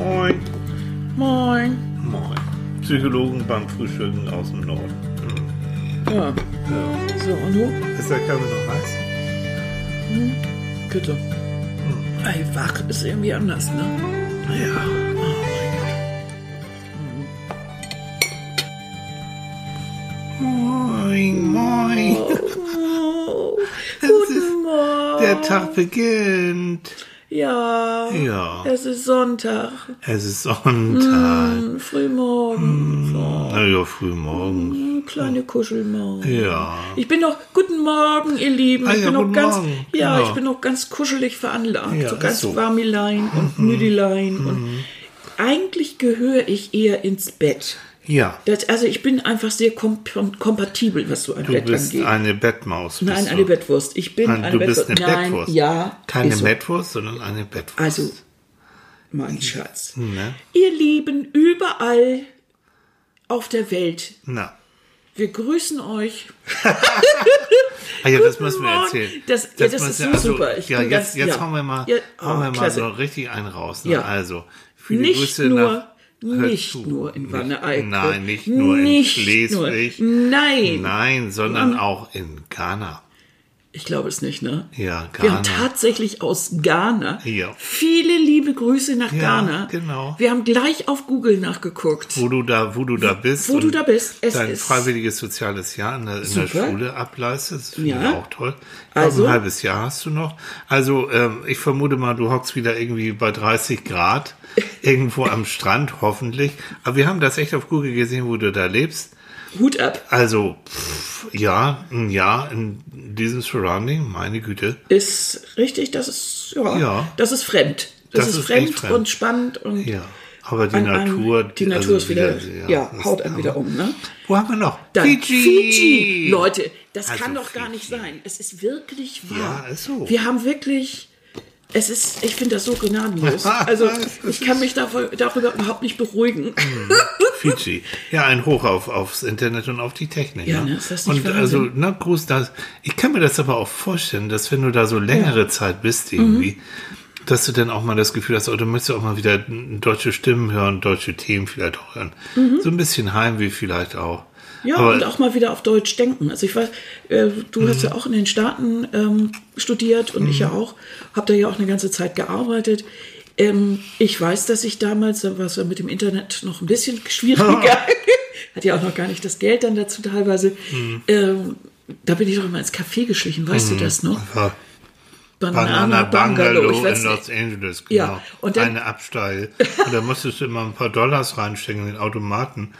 Moin. Moin. Moin. Psychologen beim Frühstücken aus dem Norden. Hm. Ja. Ja. So, und du? Ist der Kaffee noch heiß? Bitte. Ey, wach ist irgendwie anders, ne? Ja. Moin, moin. Oh, ist guten Morgen. Der Tag beginnt. Ja. Ja. Es ist Sonntag. Es ist Sonntag. Hm, Frühmorgen. Na ja, früh morgens. Hm, Kleine Kuschelmaus. Ja. Ich bin noch, guten Morgen, ihr Lieben. Ah ich ja, bin noch guten ganz, Morgen. ja, Genau. ich bin noch ganz kuschelig veranlagt. Ja, so ganz so. Mhm. warmilein und müdelein. Und eigentlich gehöre ich eher ins Bett. Ja. Das, also ich bin einfach sehr kom kompatibel, was so ein Du Bett bist angeht. eine Bettmaus. bist Nein, du. eine Bettwurst. Ich bin Nein, eine du bist Bettwurst. eine Nein, Bettwurst. ja. Keine so. Bettwurst, sondern eine Bettwurst. Also, mein Schatz. Ne? Ihr Lieben, überall auf der Welt, Na. wir grüßen euch. Ah ja, das müssen wir erzählen. Das- ja, das müssen ist so also, super. Ich ja, jetzt, ganz- jetzt ja. hauen wir mal, Ja, hauen oh, wir mal klasse. so richtig einen raus. Ne? Ja. Also, viele Nicht Grüße nur, nach. Nicht zu. nur in Wanne-Eickel. Nein, nicht nur Nicht in Schleswig. Nur. Nein. Nein, sondern auch in Ghana. Ich glaube es nicht, ne? Ja, Wir haben Ghana. tatsächlich aus Ghana Ja. viele liebe Grüße nach Ja, Ghana. genau. Wir haben gleich auf Google nachgeguckt. Wo du da, wo du da bist. wo du da bist. Es dein ist- freiwilliges soziales Jahr in der, in der. Schule ableistest. Finde Ja. ich auch toll. Ich Also- glaube, ein halbes Jahr hast du noch. Also, ähm, ich vermute mal, du hockst wieder irgendwie bei 30 Grad irgendwo am Strand, hoffentlich. Aber wir haben das echt auf Google gesehen, wo du da lebst. Hut ab. Also, pff, ja, Jahr in diesem Surrounding, meine Güte. Ist richtig, das ist, ja, Ja. das ist fremd. Das, Das ist, ist fremd, fremd. und spannend und Ja. Aber die an einem- Natur. die Natur also ist wieder, ja, das- haut einem wieder um, ne? Wo haben wir noch? Dann Fiji. Fiji. Leute, das Also kann doch gar nicht sein. Es ist wirklich wahr. Ja, ist so. Wir haben wirklich, es ist, ich finde das so gnadenlos. Also ich kann mich darüber, darüber überhaupt nicht beruhigen. Fiji. Ja, ein Hoch auf, aufs Internet und auf die Technik. Ja, ne? ne, ist das nicht Und Wahnsinn? also, na, Gruß, das, ich kann mir das aber auch vorstellen, dass wenn du da so längere Zeit bist Mhm. irgendwie, dass du dann auch mal das Gefühl hast, oh, du möchtest auch mal wieder deutsche Stimmen hören, deutsche Themen vielleicht auch hören. So ein bisschen Heimweh vielleicht auch. Mhm. Ja, aber, und auch mal wieder auf Deutsch denken. Also ich weiß, äh, du hast ja auch in den Staaten ähm, studiert und ich ja auch, habe da ja auch eine ganze Zeit gearbeitet. Ähm, ich weiß, dass ich damals, da war es ja mit dem Internet noch ein bisschen schwieriger, hat ja auch noch gar nicht das Geld dann dazu teilweise. Ähm, da bin ich doch immer ins Café geschlichen, weißt du das noch? Ja, Banana, Banana Bungalow weiß in nicht. Los Angeles, genau. Ja, und dann- Eine Absteige. und da musstest du immer ein paar Dollars reinstecken in den Automaten,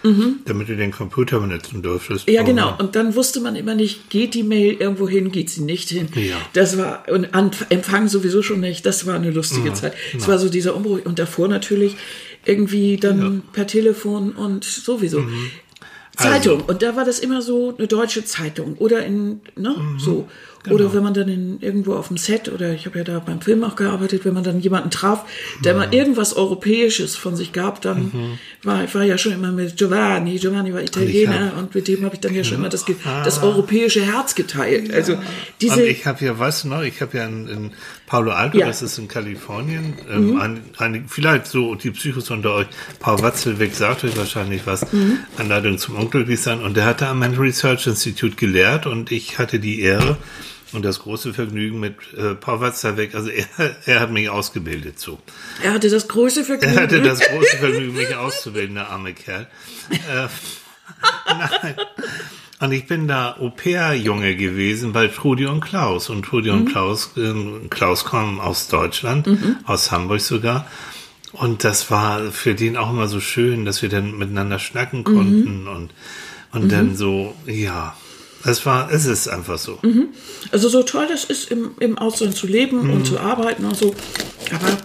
damit du den Computer benutzen durftest. Mhm. Ja, Und- genau. Und dann wusste man immer nicht, geht die Mail irgendwo hin, geht sie nicht hin. Ja. Das war, und an, Empfang sowieso schon nicht. Das war eine lustige Zeit. Es war so dieser Umbruch. Und davor natürlich irgendwie dann per Telefon und sowieso. Mhm. Zeitung. Also Und da war das immer so eine deutsche Zeitung. Oder in, ne, Mhm. so. Genau. Oder wenn man dann in, irgendwo auf dem Set, oder ich habe ja da beim Film auch gearbeitet, wenn man dann jemanden traf, der Mhm. mal irgendwas Europäisches von sich gab, dann war ich war ja schon immer mit Giovanni. Giovanni war Italiener hab- und mit dem habe ich dann ja schon immer das, Ah. das europäische Herz geteilt. Also Und diese, ich habe ja, weißt du noch, ich habe ja in, in Palo Alto, Ja. Mhm. das ist in Kalifornien, ähm, ein, ein, vielleicht so die Psychos unter euch, Paul Watzelweg sagt euch wahrscheinlich was, Mhm. Anleitung zum Unglücklichsein. Und der hat da am Mental Research Institute gelehrt und ich hatte die Ehre und das große Vergnügen mit äh, Paul Watzelweg, also er, er hat mich ausgebildet so. er hatte das große Vergnügen. Er hatte das große Vergnügen, mich auszubilden, der arme Kerl. Äh, nein. Und ich bin da Au-pair-Junge gewesen bei Trudi und Klaus. Und Trudi und Klaus, ähm, Klaus kommen aus Deutschland, aus Hamburg sogar. Und das war für den auch immer so schön, dass wir dann miteinander schnacken konnten und, und dann so, ja. Es war, es ist einfach so. Also so toll das ist, im, im Ausland zu leben Mhm. und zu arbeiten und so. Aber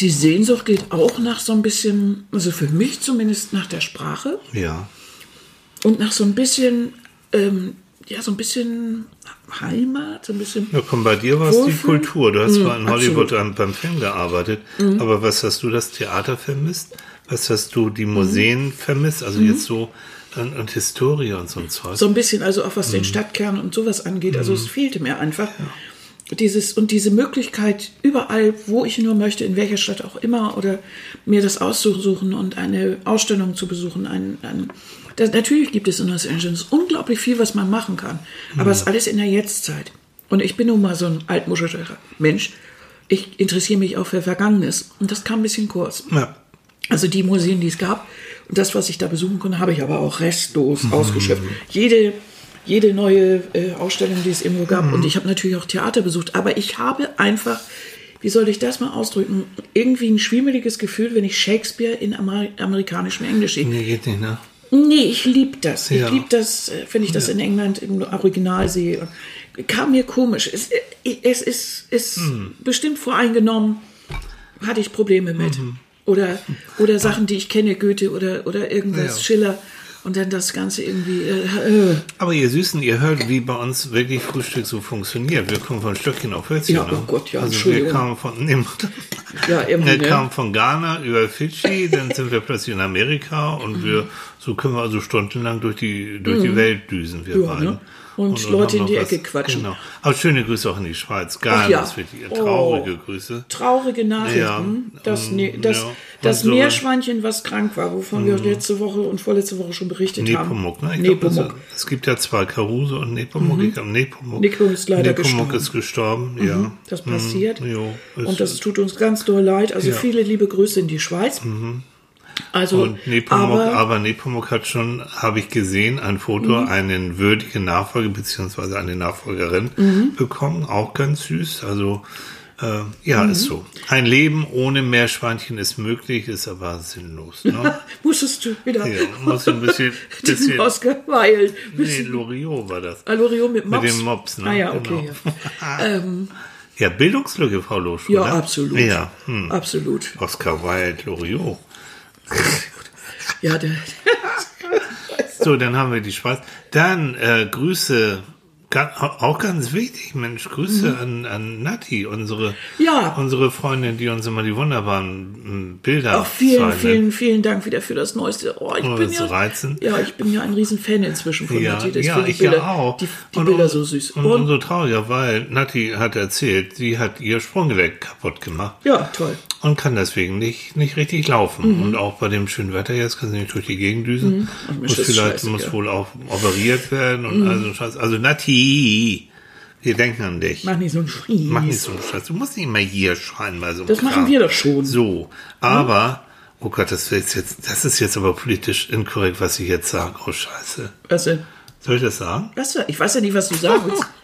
die Sehnsucht geht auch nach so ein bisschen, also für mich zumindest nach der Sprache Ja. Und nach so ein bisschen, ähm, ja, so ein bisschen Heimat, so ein bisschen. Ja, komm, bei dir war es die? Kultur. Du hast zwar in Hollywood am, beim Film gearbeitet, aber was hast du das Theater vermisst? Was hast du die Mhm. Museen vermisst? Also jetzt so und, und Historie und so ein Zeug. So ein bisschen, also auch was Mhm. den Stadtkern und sowas angeht. Also es fehlte mir einfach. Dieses und diese Möglichkeit überall, wo ich nur möchte, in welcher Stadt auch immer, oder mir das auszusuchen und eine Ausstellung zu besuchen. Ein, ein, das, natürlich gibt es in Los Angeles unglaublich viel, was man machen kann, aber es ist alles in der Jetztzeit. Und ich bin nun mal so ein altmuschelter Mensch. Ich interessiere mich auch für Vergangenes und das kam ein bisschen kurz. Ja. Also die Museen, die es gab und das, was ich da besuchen konnte, habe ich aber auch restlos ausgeschöpft. Jede, jede neue äh, Ausstellung, die es irgendwo gab. Und ich habe natürlich auch Theater besucht. Aber ich habe einfach, wie soll ich das mal ausdrücken, irgendwie ein schwimmeliges Gefühl, wenn ich Shakespeare in Amer amerikanischem Englisch sehe. Nee, geht nicht, ne? Nee, ich liebe das. Ja. Ich liebe das, äh, wenn ich das in England im Original sehe. Kam mir komisch. Es, äh, es ist, ist Hm. bestimmt voreingenommen, hatte ich Probleme mit. Mhm. Oder, oder Sachen, die ich kenne, Goethe oder, oder irgendwas, Ja. Schiller. Und dann das Ganze irgendwie. Äh, äh. Aber ihr Süßen, ihr hört, wie bei uns wirklich Frühstück so funktioniert. Wir kommen von Stöckchen auf Hölzchen. Ja, ne? oh Gott, ja, Also wir kamen von, nee, Ja, irgendwie, wir ne? kamen von Ghana über Fidschi, dann sind wir plötzlich in Amerika und wir, so können wir also stundenlang durch die, durch die Welt düsen, wir Mhm. Ja, beiden. ne? Und Leute haben in die noch Ecke quatschen. Genau. Aber schöne Grüße auch in die Schweiz. Ach ja. wirklich Oh. traurige Grüße. traurige Nachrichten. Ja, das ne, das, ja. das Und so- Mhm. Meerschweinchen, was krank war, wovon wir letzte Woche und vorletzte Woche schon berichtet Nepomuk, haben. ne? Ich glaub, Nepomuk. Also, es gibt ja zwei Karuse und Nepomuk. Ich glaube, Nepomuk. Nepomuk ist leider Nepomuk gestorben. Mhm. ist gestorben, ja. Das passiert. Mhm, jo, und das tut uns ganz doll leid. Also. Mhm. viele liebe Grüße in die Schweiz. Also, Und Nepomuk, aber, aber, Nepomuk hat schon, habe ich gesehen, ein Foto, Mhm. einen würdigen Nachfolger beziehungsweise eine Nachfolgerin Mhm. bekommen, auch ganz süß. Also äh, ja, Mhm. ist so. Ein Leben ohne Meerschweinchen ist möglich, ist aber sinnlos. Ne? musstest du wieder ja, muss ein bisschen, bisschen Oscar Wilde. nee, Loriot war das. Alorio mit Mops. Mit dem Mops, ne? Ah ja, okay. Genau. Ja, ähm, Ja, Bildungslücke, Frau Losch, ja oder? absolut. Ja, hm. Absolut. Oscar Wilde, Loriot. Ja, der, So, dann haben wir die Schweiz. Dann äh, Grüße, auch ganz wichtig, Mensch, Grüße an, an Nati, unsere, Mhm. Ja. unsere Freundin, die uns immer die wunderbaren m, Bilder auch vielen, zeichnet. vielen, vielen Dank wieder für das Neueste. Oh, ich Oh, bin ja, reizend. ja, ich bin ja ein riesen Fan inzwischen von Ja, Nati. Das ja, ich Bilder, ja auch. Die, die und, Bilder und, so süß. Und, und so trauriger, weil Nati hat erzählt, sie hat ihr Sprunggelenk kaputt gemacht. ja, toll. Und kann deswegen nicht, nicht richtig laufen. Mhm. Und auch bei dem schönen Wetter jetzt kann sie nicht durch die Gegend düsen. Mensch, Muss vielleicht muss ja. Mhm. wohl auch operiert werden und also Scheiß. Also Nati, wir denken an dich. Mach nicht so einen Schries. Mach nicht so einen Scheiß. Du musst nicht immer hier schreien bei so einem Das machen Kram. wir doch schon. So, aber oh Gott, das ist jetzt, das ist jetzt aber politisch inkorrekt, was ich jetzt sage. Oh Scheiße. Was denn? Soll ich das sagen? Was, ich weiß ja nicht, was du willst.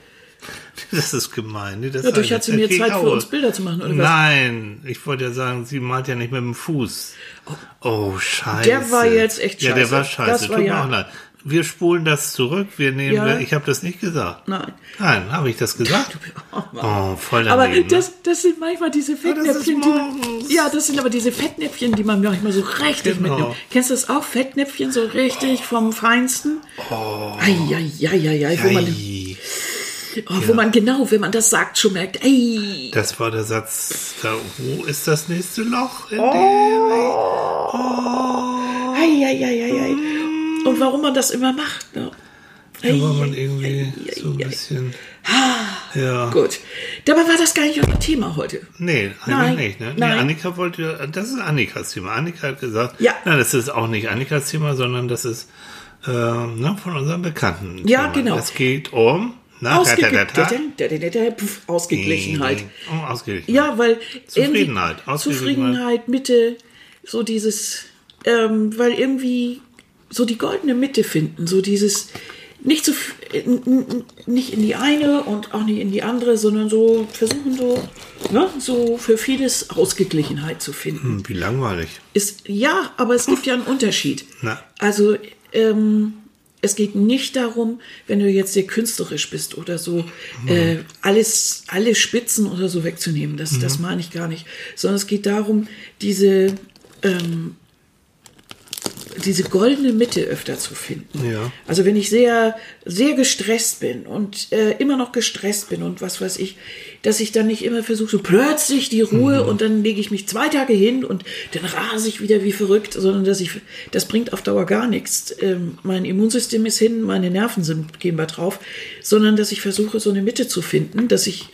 Das ist gemein. Nee, das Dadurch hat sie mir Das Zeit für uns Bilder zu machen, oder was? Nein, ich wollte ja sagen, sie malt ja nicht mit dem Fuß. Oh, scheiße. Der war jetzt echt Ja, der scheiße. war scheiße. Das war Tut ja- mir auch leid. Wir spulen das zurück. Wir nehmen, Ja. ich habe das nicht gesagt. Nein. Nein, habe ich das gesagt? Oh, voll Aber daneben. ne? das, das sind manchmal diese das Fettnäpfchen, die man, morgens. ja, das sind aber diese Fettnäpfchen, die man manchmal so richtig Genau. mitnimmt. Kennst du das auch? Fettnäpfchen so richtig vom Feinsten? Oh. Eieieiei, wo man, Ei, oh, wo man genau, wenn man das sagt, schon merkt, ey, das war der Satz. Da, wo ist das nächste Loch? In eieieiei. Und warum man das immer macht, ne? dem, da war man Ei, irgendwie ei, so ein ei, ei. bisschen. Ja. Gut. Dabei war das gar nicht unser Thema heute. Nee, eigentlich Nein, nicht. Ne? Nee, nein. Annika wollte, das ist Annikas Thema. Annika hat gesagt, Ja. nein, das ist auch nicht Annikas Thema, sondern das ist äh, ne, von unserem Bekannten. Ja, Thema. genau. Es geht um na, Ausge da, da, da, da. Puff, Ausgeglichenheit. Um Ausgeglichenheit. Ja, weil Zufriedenheit. Zufriedenheit, Mitte, so dieses, ähm, weil irgendwie so die goldene Mitte finden, so dieses nicht n- nicht in die eine und auch nicht in die andere, sondern so versuchen so, ne, so für vieles Ausgeglichenheit zu finden. Hm, Wie langweilig. Ist ja, aber es gibt ja einen Unterschied. Na. Also ähm, es geht nicht darum, wenn du jetzt sehr künstlerisch bist oder so, äh, alles, alle Spitzen oder so wegzunehmen. Das, das meine ich gar nicht. Sondern es geht darum, diese ähm, diese goldene Mitte öfter zu finden. Ja. Also wenn ich sehr, sehr gestresst bin und äh, immer noch gestresst bin und was weiß ich, dass ich dann nicht immer versuche, so plötzlich die Ruhe und dann lege ich mich zwei Tage hin und dann rase ich wieder wie verrückt, sondern dass ich, das bringt auf Dauer gar nichts. Ähm, mein Immunsystem ist hin, meine Nerven sind, gehen wir drauf, sondern dass ich versuche, so eine Mitte zu finden, dass ich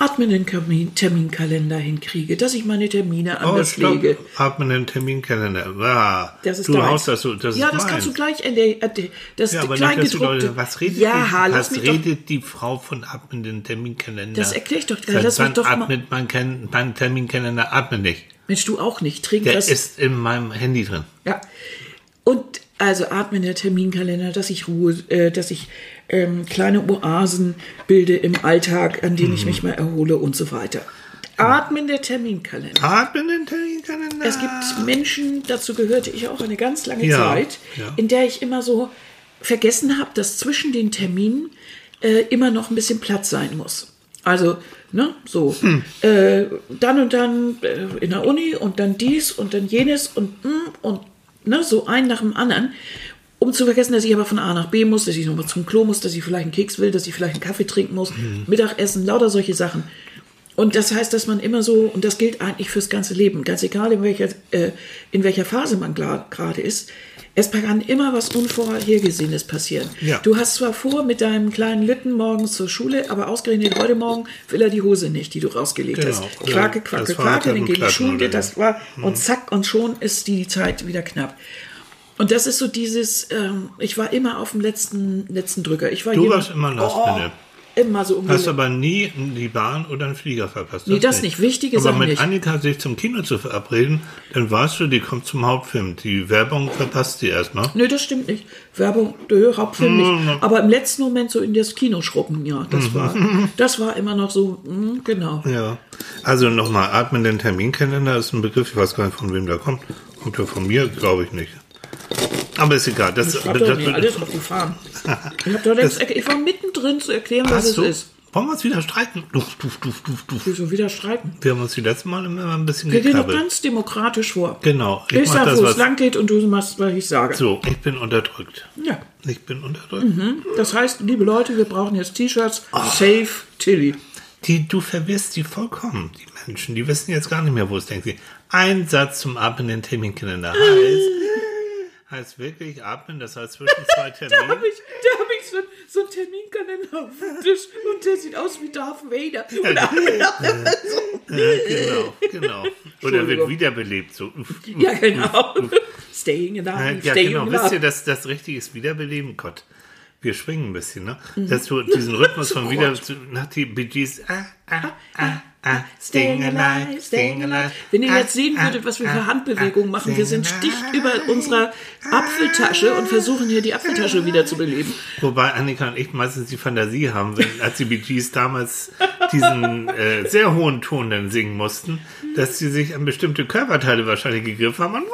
einen atmenden Termin, Terminkalender hinkriege, dass ich meine Termine Oh, anders stopp. lege. Atmen den Terminkalender. Ah, Das ist du deins. haust das so. Das ja, ist das meins. kannst du gleich in der, äh, das Ja, dass die Kleingedruckte. Was redet, ja, die, was mich doch, redet die Frau von atmenden Terminkalender? Das erklär ich doch gleich. Seit Lass wann doch mal- atmet mein, kein, mein Terminkalender? Atmet nicht. Mensch, du auch nicht. Trink Der was. ist in meinem Handy drin. Ja. Und also atmen der Terminkalender, dass ich Ruhe, äh, dass ich ähm, kleine Oasen bilde im Alltag, an denen ich Mhm. mich mal erhole und so weiter. Atmen der Terminkalender. Atmen den Terminkalender. Es gibt Menschen, dazu gehörte ich auch eine ganz lange Ja, Zeit, ja. in der ich immer so vergessen habe, dass zwischen den Terminen äh, immer noch ein bisschen Platz sein muss. Also, ne, so, Hm. äh, dann und dann äh, in der Uni und dann dies und dann jenes und mm, und ne, so ein nach dem anderen. Um zu vergessen, dass ich aber von A nach B muss, dass ich nochmal zum Klo muss, dass ich vielleicht einen Keks will, dass ich vielleicht einen Kaffee trinken muss, Hm. Mittagessen, lauter solche Sachen. Und das heißt, dass man immer so, und das gilt eigentlich fürs ganze Leben, ganz egal in welcher, äh, in welcher Phase man gerade ist, es kann immer was Unvorhergesehenes passieren. Ja. Du hast zwar vor mit deinem kleinen Lütten morgens zur Schule, aber ausgerechnet heute Morgen will er die Hose nicht, die du rausgelegt Genau. hast. Quake, Fahrrad quake, hat dann geht die Schule, das war, und zack, und schon ist die Zeit wieder knapp. Und das ist so dieses, ähm, ich war immer auf dem letzten, letzten Drücker. Ich war Du jemand- warst immer last oh, minute. Immer so Hast umgelegt. aber nie die Bahn oder einen Flieger verpasst. Nee, das nicht. Wichtige aber Sachen mit nicht. Annika sich zum Kino zu verabreden, dann weißt du, die kommt zum Hauptfilm. Die Werbung verpasst sie erstmal. Nö, das stimmt nicht. Werbung, der Hauptfilm Mhm. nicht. Aber im letzten Moment so in das Kino schrubben, ja, das war, das war immer noch so, mm, genau. Ja. Also nochmal, atmen den Terminkalender ist ein Begriff, ich weiß gar nicht, von wem der kommt. Kommt der von mir? Glaube ich nicht. Aber ist egal. Das, Ich hab doch das, nicht alles aufgefahren. Ich, hab doch letzt, ich war mittendrin zu erklären, was es du? ist. Wollen wir uns wieder streiten? Duf, duf, duf, duf, duf. Wieso wieder streiten? Wir haben uns die letzte Mal immer ein bisschen Wir gehen doch ganz demokratisch vor. Genau. Ich, mach sag, das, wo es lang geht und du machst, was ich sage. So, ich bin unterdrückt. Ja. Ich bin unterdrückt. Das heißt, liebe Leute, wir brauchen jetzt T-Shirts. Safe Tilly. Die, du verwirrst die vollkommen, die Menschen. Die wissen jetzt gar nicht mehr, wo es sie. Ein Satz zum Atmen in den Terminkalender heißt, heißt wirklich atmen, das heißt zwischen zwei Da Terminen. habe ich, da hab ich so, so einen Terminkalender auf dem Tisch und der sieht aus wie Darth Vader. Und da- genau, genau. Oder wird Entschuldigung. wiederbelebt. So. ja, genau. Staying alive, Ja, staying genau. alive. Wisst ihr, dass das richtig ist Wiederbeleben? Gott, wir schwingen ein bisschen, ne? Dass du diesen Rhythmus von wieder zu- nach die Bee Gees, ah, ah, ah, ah, staying alive, staying alive. Wenn ihr ah, jetzt sehen ah, würdet, was wir für Handbewegungen ah, machen, wir sind dicht über unserer Apfeltasche und versuchen hier die Apfeltasche wieder zu beleben. Wobei Annika und ich meistens die Fantasie haben, wenn, als die Bee Gees damals diesen äh, sehr hohen Ton dann singen mussten, dass sie sich an bestimmte Körperteile wahrscheinlich gegriffen haben und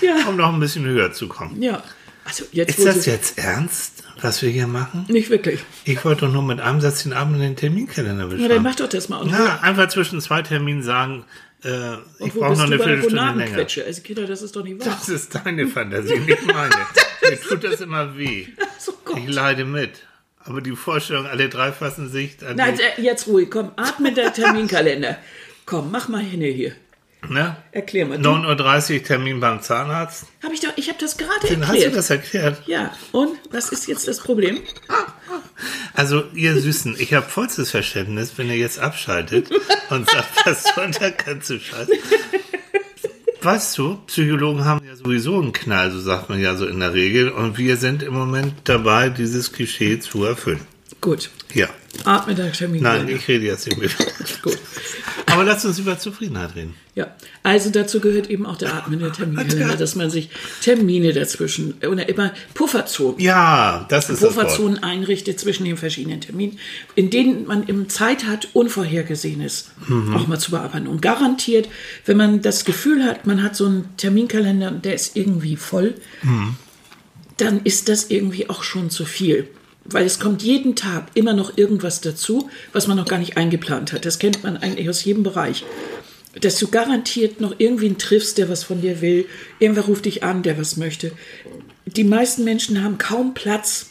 Ja. um noch ein bisschen höher zu kommen. Ja, also jetzt Ist das jetzt ernst, was wir hier machen? nicht wirklich. Ich wollte doch nur mit einem Satz den Abend in den Terminkalender Na, dann beschreiben. mach doch das mal. Und Ja, einfach zwischen zwei Terminen sagen, äh, ich brauche noch eine Viertelstunde länger. Gonadenquetsche? Also Kinder, das ist doch nicht wahr. Das ist deine Fantasie, nicht meine. Mir tut das immer weh. So. Ich leide mit. Aber die Vorstellung, alle drei fassen sich an Nein, jetzt ruhig, komm, atme der Terminkalender. Komm, mach mal hin hier. Ne? Erklär mal. Du, 9.30 Uhr Termin beim Zahnarzt. hab ich doch, ich habe das gerade Dann hast du erklärt. das erklärt. Ja, und was ist jetzt das Problem? Also, ihr Süßen, ich habe vollstes Verständnis, wenn ihr jetzt abschaltet und sagt, was soll der ganze Scheiß? Weißt du, Psychologen haben ja sowieso einen Knall, so sagt man ja so in der Regel. Und wir sind im Moment dabei, dieses Klischee zu erfüllen. Gut, Ja. atme der Terminkalender. Nein, ich rede jetzt nicht mehr. Gut. Aber lass uns über Zufriedenheit reden. Ja, also dazu gehört eben auch der atmende Terminkalender, dass man sich Termine dazwischen oder immer Pufferzonen, Ja, das ist das. Pufferzonen einrichtet zwischen den verschiedenen Terminen, in denen man eben Zeit hat, Unvorhergesehenes Mhm. auch mal zu bearbeiten. Und garantiert, wenn man das Gefühl hat, man hat so einen Terminkalender und der ist irgendwie voll, Mhm. dann ist das irgendwie auch schon zu viel. Weil es kommt jeden Tag immer noch irgendwas dazu, was man noch gar nicht eingeplant hat. Das kennt man eigentlich aus jedem Bereich. dass du garantiert noch irgendwen triffst, der was von dir will. Irgendwer ruft dich an, der was möchte. Die meisten Menschen haben kaum Platz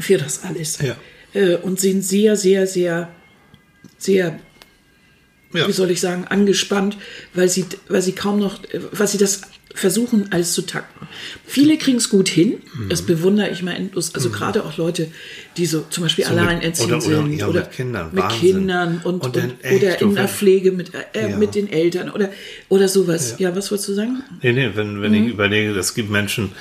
für das alles Ja. äh, und sind sehr, sehr, sehr, sehr Ja. wie soll ich sagen, angespannt, weil sie, weil sie kaum noch, äh, weil sie das versuchen, alles zu takten. Viele kriegen es gut hin, Mhm. das bewundere ich mal endlos. Also gerade auch Leute, die so zum Beispiel mit- alleinerziehend oder- oder- sind ja, mit Kindern, mit Wahnsinn. Kindern und, Und und, oder in der Pflege mit, äh, Ja. mit den Eltern oder, oder sowas. Ja. was wolltest du sagen? Nee, nee, wenn, wenn Mhm. ich überlege, es gibt Menschen,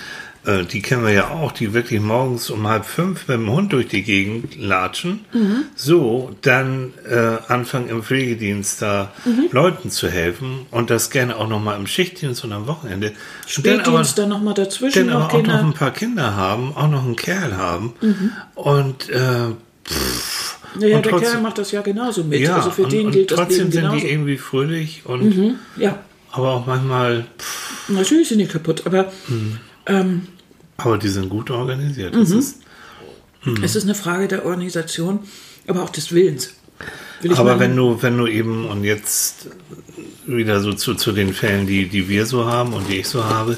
äh, die kennen wir ja auch, die wirklich morgens um halb fünf mit dem Hund durch die Gegend latschen, Mhm. so dann äh, anfangen im Pflegedienst da Mhm. Leuten zu helfen und das gerne auch nochmal im Schichtdienst und am Wochenende. Und dann aber, Spätdienst dann nochmal dazwischen dann noch aber auch noch Kinder. ein paar Kinder haben, auch noch einen Kerl haben und äh, Naja, und der trotzdem- Kerl macht das ja genauso mit. ja, also für und, den und gilt das trotzdem Leben sind genauso. Mhm. die irgendwie fröhlich und ja, aber auch manchmal, pff, natürlich sind die kaputt, aber ähm, aber die sind gut organisiert. Mhm. Das ist es ist eine Frage der Organisation, aber auch des Willens. Aber meinen- wenn du, wenn du eben, und jetzt wieder so zu, zu den Fällen, die, die wir so haben und die ich so habe,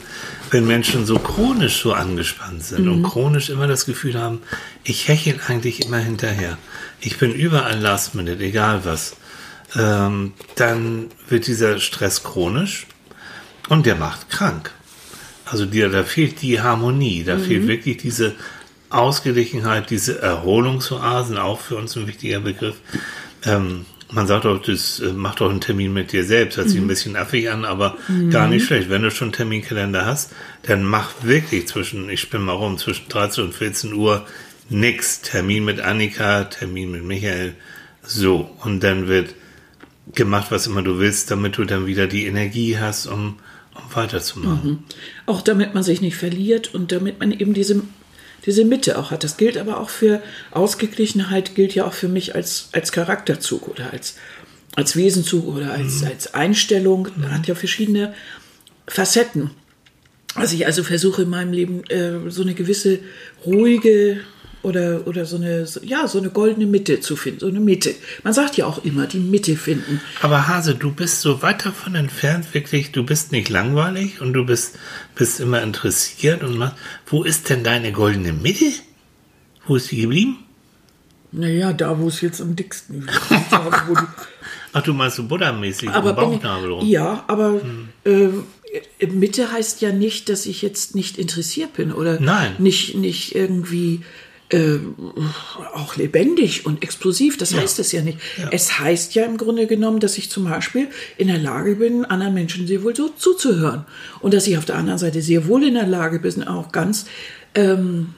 wenn Menschen so chronisch so angespannt sind Mhm. und chronisch immer das Gefühl haben, ich hechel eigentlich immer hinterher. Ich bin überall last minute, egal was. Ähm, dann wird dieser Stress chronisch und der macht krank. Also dir, da fehlt die Harmonie, da fehlt wirklich diese Ausgeglichenheit, diese Erholungsoasen, auch für uns ein wichtiger Begriff. Ähm, man sagt doch, das äh, macht doch einen Termin mit dir selbst. Hört sich ein bisschen affig an, aber gar nicht schlecht. Wenn du schon einen Terminkalender hast, dann mach wirklich zwischen, ich spinne mal rum, zwischen 13 und 14 Uhr nix. Termin mit Annika, Termin mit Michael. So. Und dann wird gemacht, was immer du willst, damit du dann wieder die Energie hast, um, um weiterzumachen. Auch damit man sich nicht verliert und damit man eben diese, diese Mitte auch hat. Das gilt aber auch für Ausgeglichenheit, gilt ja auch für mich als, als Charakterzug oder als, als Wesenzug oder als, als Einstellung. Hat ja verschiedene Facetten. Dass ich also versuche in meinem Leben äh, so eine gewisse ruhige oder, oder so eine, so- ja, so eine goldene Mitte zu finden, so eine Mitte. Man sagt ja auch immer, die Mitte finden. Aber Hase, du bist so weit davon entfernt, wirklich, du bist nicht langweilig und du bist, bist immer interessiert und machst, wo ist denn deine goldene Mitte? Wo ist die geblieben? Naja, da wo es jetzt am dicksten ist. Ach, du meinst so Buddha-mäßig aber Bauchnabel rum. ja, aber äh, Mitte heißt ja nicht, dass ich jetzt nicht interessiert bin oder Nein. nicht nicht irgendwie äh, auch lebendig und explosiv. Das heißt es ja nicht. Es heißt ja im Grunde genommen, dass ich zum Beispiel in der Lage bin, anderen Menschen sehr wohl so zuzuhören und dass ich auf der anderen Seite sehr wohl in der Lage bin, auch ganz ähm,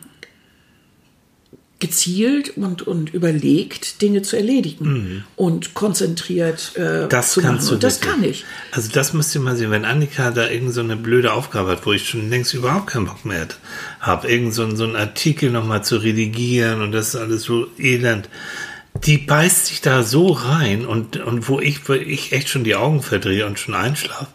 gezielt und, und überlegt Dinge zu erledigen und konzentriert äh, Mhm. Das zu machen. kannst du und das kann ich. Also das müsst ihr mal sehen, wenn Annika da irgend so eine blöde Aufgabe hat, wo ich schon längst überhaupt keinen Bock mehr habe, irgend so, so einen Artikel nochmal zu redigieren und das ist alles so elend. Die beißt sich da so rein und, und wo ich, wo ich echt schon die Augen verdrehe und schon einschlafe,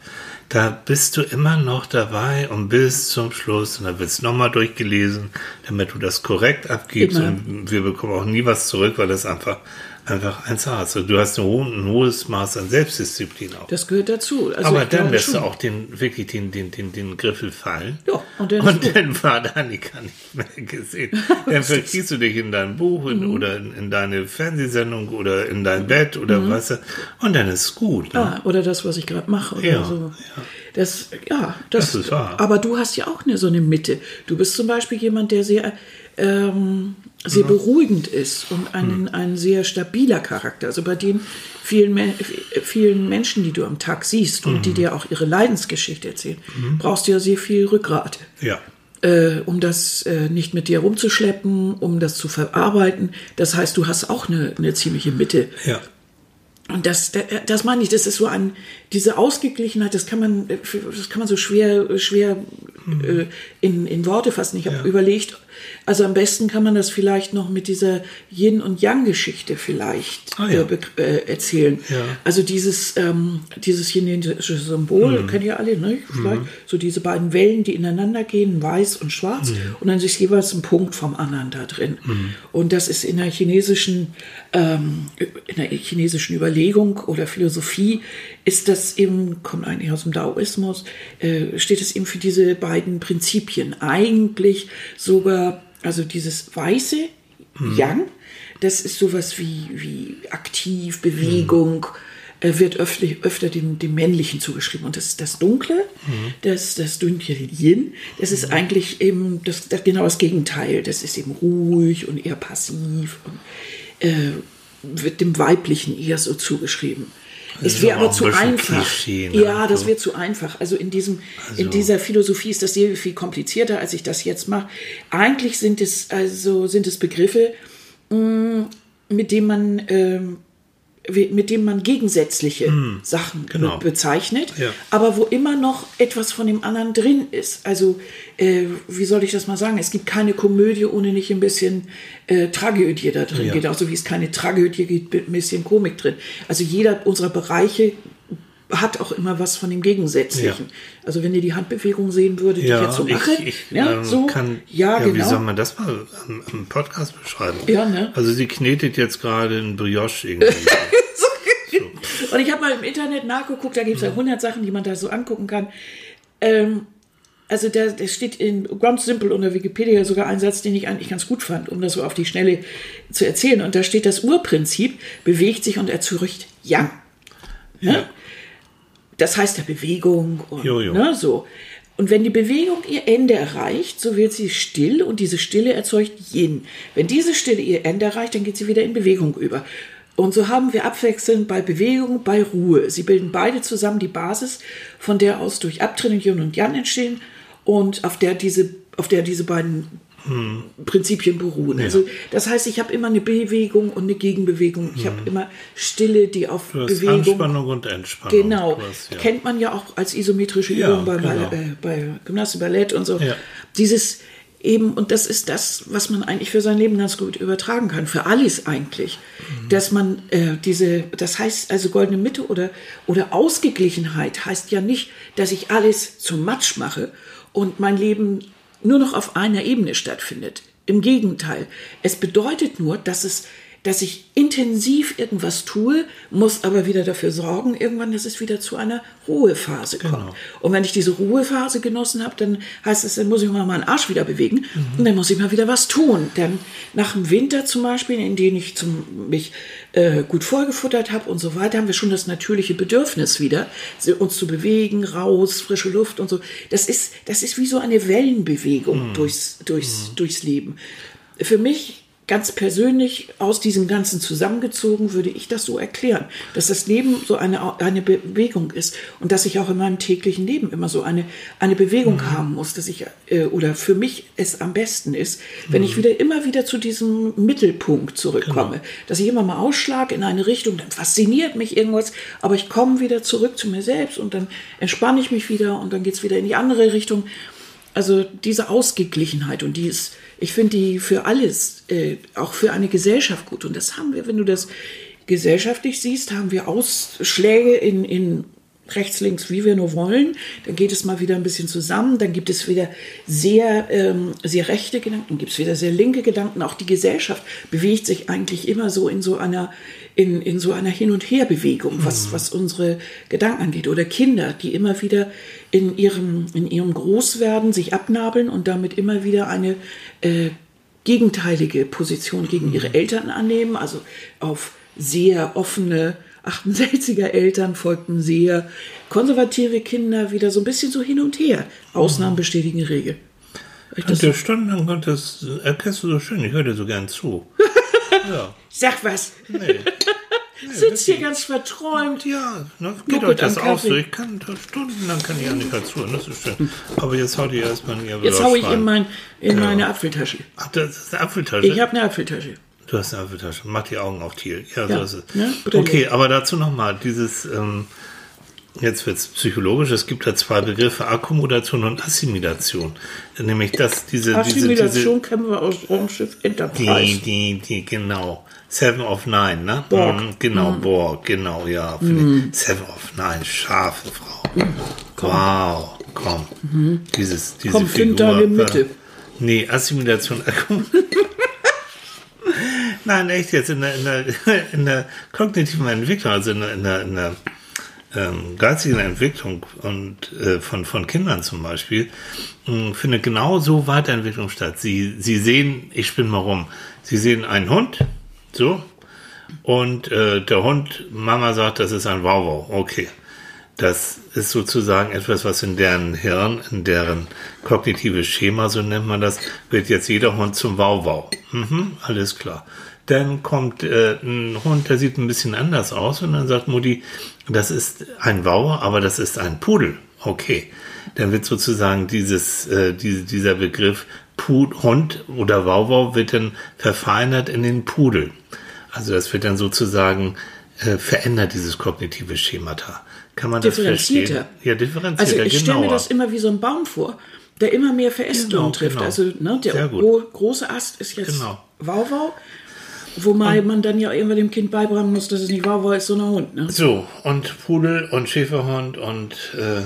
da bist du immer noch dabei und bis zum Schluss und dann wird es nochmal durchgelesen, damit du das korrekt abgibst Immer. und wir bekommen auch nie was zurück, weil das einfach, einfach eins. Also du hast ein, ho ein hohes Maß an Selbstdisziplin auch. Das gehört dazu. Also Aber dann lässt schon. du auch den, wirklich den, den, den, den Griffel fallen. Ja, und dann und dann war Danica nicht mehr gesehen. Dann verkriegst du dich in dein Buch in, Mhm. oder in, in deine Fernsehsendung oder in dein Bett oder was. Und dann ist gut. Ne? Ah, oder das, was ich gerade mache. Oder Ja, so. Das, ja, das, Das ist wahr. Aber du hast ja auch eine, so eine Mitte. Du bist zum Beispiel jemand, der sehr, ähm, sehr beruhigend ist und einen, ein sehr stabiler Charakter. Also bei den vielen, vielen Menschen, die du am Tag siehst und die dir auch ihre Leidensgeschichte erzählen, brauchst du ja sehr viel Rückgrat. Ja. äh, um das äh, nicht mit dir rumzuschleppen, um das zu verarbeiten. Das heißt, du hast auch eine, eine ziemliche Mitte. Ja. Und das, da- das meine ich, das ist so ein, diese Ausgeglichenheit, das kann man, äh, das kann man so schwer, schwer äh, in, in Worte fassen. Ich habe ja. überlegt, also am besten kann man das vielleicht noch mit dieser Yin- und Yang-Geschichte vielleicht ah, ja. äh, äh, erzählen. Ja. Also dieses, ähm, dieses chinesische Symbol, mhm. kennt ihr alle, ne? Vielleicht mhm. so diese beiden Wellen, die ineinander gehen, weiß und schwarz, mhm. und dann ist jeweils ein Punkt vom anderen da drin. Mhm. Und das ist in der chinesischen, ähm, in der chinesischen Überlegung oder Philosophie ist das eben, kommt eigentlich aus dem Daoismus, äh, steht es eben für diese beiden Prinzipien. Eigentlich sogar, also dieses weiße mhm. Yang, das ist sowas wie, wie aktiv, Bewegung, mhm. wird öfter, öfter dem, dem Männlichen zugeschrieben. Und das ist das Dunkle, mhm. das, das dunkle Yin, das ist mhm. eigentlich eben das, das, genau das Gegenteil. Das ist eben ruhig und eher passiv und äh, wird dem Weiblichen eher so zugeschrieben. Es wäre aber zu einfach. Klischee, ne? Ja, das wäre zu einfach. Also in diesem, also. in dieser Philosophie ist das sehr viel komplizierter, als ich das jetzt mache. Eigentlich sind es also sind es Begriffe, mh, mm, mit denen man ähm, mit dem man gegensätzliche mm, Sachen genau. bezeichnet, ja. aber wo immer noch etwas von dem anderen drin ist. Also, äh, wie soll ich das mal sagen? Es gibt keine Komödie ohne nicht ein bisschen äh, Tragödie da drin. Ja. Genauso wie es keine Tragödie gibt mit ein bisschen Komik drin. Also jeder unserer Bereiche hat auch immer was von dem Gegensätzlichen. Ja. Also wenn ihr die Handbewegung sehen würdet, ja, die ich jetzt so mache, ich, ich, ja, ähm, so, kann, ja, ja, genau. Wie soll man das mal am, am Podcast beschreiben? Ja, ne? Also sie knetet jetzt gerade ein Brioche irgendwie. so. Und ich habe mal im Internet nachgeguckt, da gibt es ja 100 Sachen, die man da so angucken kann. Ähm, also da, da steht in ganz simpel unter Wikipedia sogar ein Satz, den ich eigentlich ganz gut fand, um das so auf die Schnelle zu erzählen. Und da steht, das Urprinzip bewegt sich und erzeugt Yang. Ne? Ja das heißt der Bewegung und jo, jo. Ne, so. Und wenn die Bewegung ihr Ende erreicht, so wird sie still und diese Stille erzeugt Yin. Wenn diese Stille ihr Ende erreicht, dann geht sie wieder in Bewegung über. Und so haben wir abwechselnd bei Bewegung, bei Ruhe. Sie bilden beide zusammen die Basis, von der aus durch Abtrennung Yin und Yang entstehen und auf der diese, auf der diese beiden hm. Prinzipien beruhen. Ja. Also das heißt, ich habe immer eine Bewegung und eine Gegenbewegung. Ich hm. habe immer Stille, die auf du Bewegung. Anspannung und Entspannung. Genau. Hast, ja. Kennt man ja auch als isometrische Übung ja, bei, genau. äh, bei Gymnastik, Ballett und so. Dieses eben, und das ist das, was man eigentlich für sein Leben ganz gut übertragen kann, für alles eigentlich, mhm. dass man äh, diese, das heißt also goldene Mitte oder, oder Ausgeglichenheit heißt ja nicht, dass ich alles zum Matsch mache und mein Leben nur noch auf einer Ebene stattfindet. Im Gegenteil, es bedeutet nur, dass es dass ich intensiv irgendwas tue, muss aber wieder dafür sorgen, irgendwann, dass es wieder zu einer Ruhephase kommt. Genau. Und wenn ich diese Ruhephase genossen habe, dann heißt es, dann muss ich mal meinen Arsch wieder bewegen mhm. und dann muss ich mal wieder was tun. Denn nach dem Winter zum Beispiel, in dem ich zum, mich äh, gut vollgefuttert habe und so weiter, haben wir schon das natürliche Bedürfnis wieder, uns zu bewegen, raus, frische Luft und so. Das ist, das ist wie so eine Wellenbewegung mhm. durchs, durchs, mhm. durchs Leben. Für mich ganz persönlich aus diesem Ganzen zusammengezogen würde ich das so erklären, dass das Leben so eine, eine Bewegung ist und dass ich auch in meinem täglichen Leben immer so eine, eine Bewegung mhm. haben muss, dass ich, äh, oder für mich es am besten ist, wenn mhm. ich wieder immer wieder zu diesem Mittelpunkt zurückkomme, genau. dass ich immer mal ausschlage in eine Richtung, dann fasziniert mich irgendwas, aber ich komme wieder zurück zu mir selbst und dann entspanne ich mich wieder und dann geht es wieder in die andere Richtung. Also diese Ausgeglichenheit und die ist, ich finde die für alles, äh, auch für eine Gesellschaft gut. Und das haben wir, wenn du das gesellschaftlich siehst, haben wir Ausschläge in, in rechts, links, wie wir nur wollen. Dann geht es mal wieder ein bisschen zusammen. Dann gibt es wieder sehr, ähm, sehr rechte Gedanken, gibt es wieder sehr linke Gedanken. Auch die Gesellschaft bewegt sich eigentlich immer so in so einer, in, in so einer Hin- und Herbewegung, was, mhm. was unsere Gedanken angeht. Oder Kinder, die immer wieder in ihrem, in ihrem Großwerden sich abnabeln und damit immer wieder eine äh, gegenteilige Position gegen mhm. ihre Eltern annehmen, also auf sehr offene 68er Eltern folgten sehr konservative Kinder wieder so ein bisschen so hin und her. Ausnahmen bestätigen Regel. Und der Stundenlang, das erkennst du so schön, ich höre dir so gern zu. ja. Sag was. Nee. Nee, Sitzt hier ganz verträumt. Ja, ne, geht euch das auch so. Ich kann stundenlang kann ich ja nicht zuhören, das ist schön. Aber jetzt haut ihr erstmal in ihr Jetzt hau ich in, mein, in ja. meine Apfeltasche. Ach, das ist eine Apfeltasche? Ich habe eine Apfeltasche. Du hast eine Apfeltasche. Mach die Augen auf, Thiel. Ja, ja. so ist es. Ja, okay, aber dazu nochmal, dieses, ähm, jetzt wird es psychologisch, es gibt da zwei Begriffe, Akkommodation und Assimilation. Nämlich das, diese, Assimilation diese, diese, kennen wir aus Raumschiff die, Enterprise. die, die, genau. Seven of Nine, ne? Borg. Mhm, genau, Borg, genau, ja. ich. Seven of Nine, scharfe Frau. Wow, komm. Dieses, diese Komm, Figur. deine war- Mitte. Nee, Assimilation, Akkommodation. Nein, echt jetzt in der, in der, in der kognitiven Entwicklung, also in der, in der, in der ähm, geistigen Entwicklung und äh, von, von Kindern zum Beispiel, mh, findet genau so Weiterentwicklung statt. Sie, sie sehen, ich spinne mal rum, sie sehen einen Hund, so, und äh, der Hund, Mama sagt, das ist ein Wauwau. Okay. Das ist sozusagen etwas, was in deren Hirn, in deren kognitives Schema, so nennt man das, wird jetzt jeder Hund zum Wauwau. Mhm, alles klar. Dann kommt äh, ein Hund, der sieht ein bisschen anders aus und dann sagt Mutti, das ist ein Wauer, aber das ist ein Pudel. Okay. Dann wird sozusagen dieses, äh, diese, dieser Begriff Hund oder Wauwau wird dann verfeinert in den Pudel. Also das wird dann sozusagen äh, verändert, dieses kognitive Schemata. Kann man das verstehen? Ja, differenzierter, Also ich stelle mir das immer wie so ein Baum vor, der immer mehr Verästelung Genau, trifft. genau. Also ne, der große Ast ist jetzt Genau. Wauwau, wobei man dann ja irgendwann dem Kind beibringen muss, dass es nicht Wauwau ist, sondern Hund. Ne? So, und Pudel und Schäferhund und äh,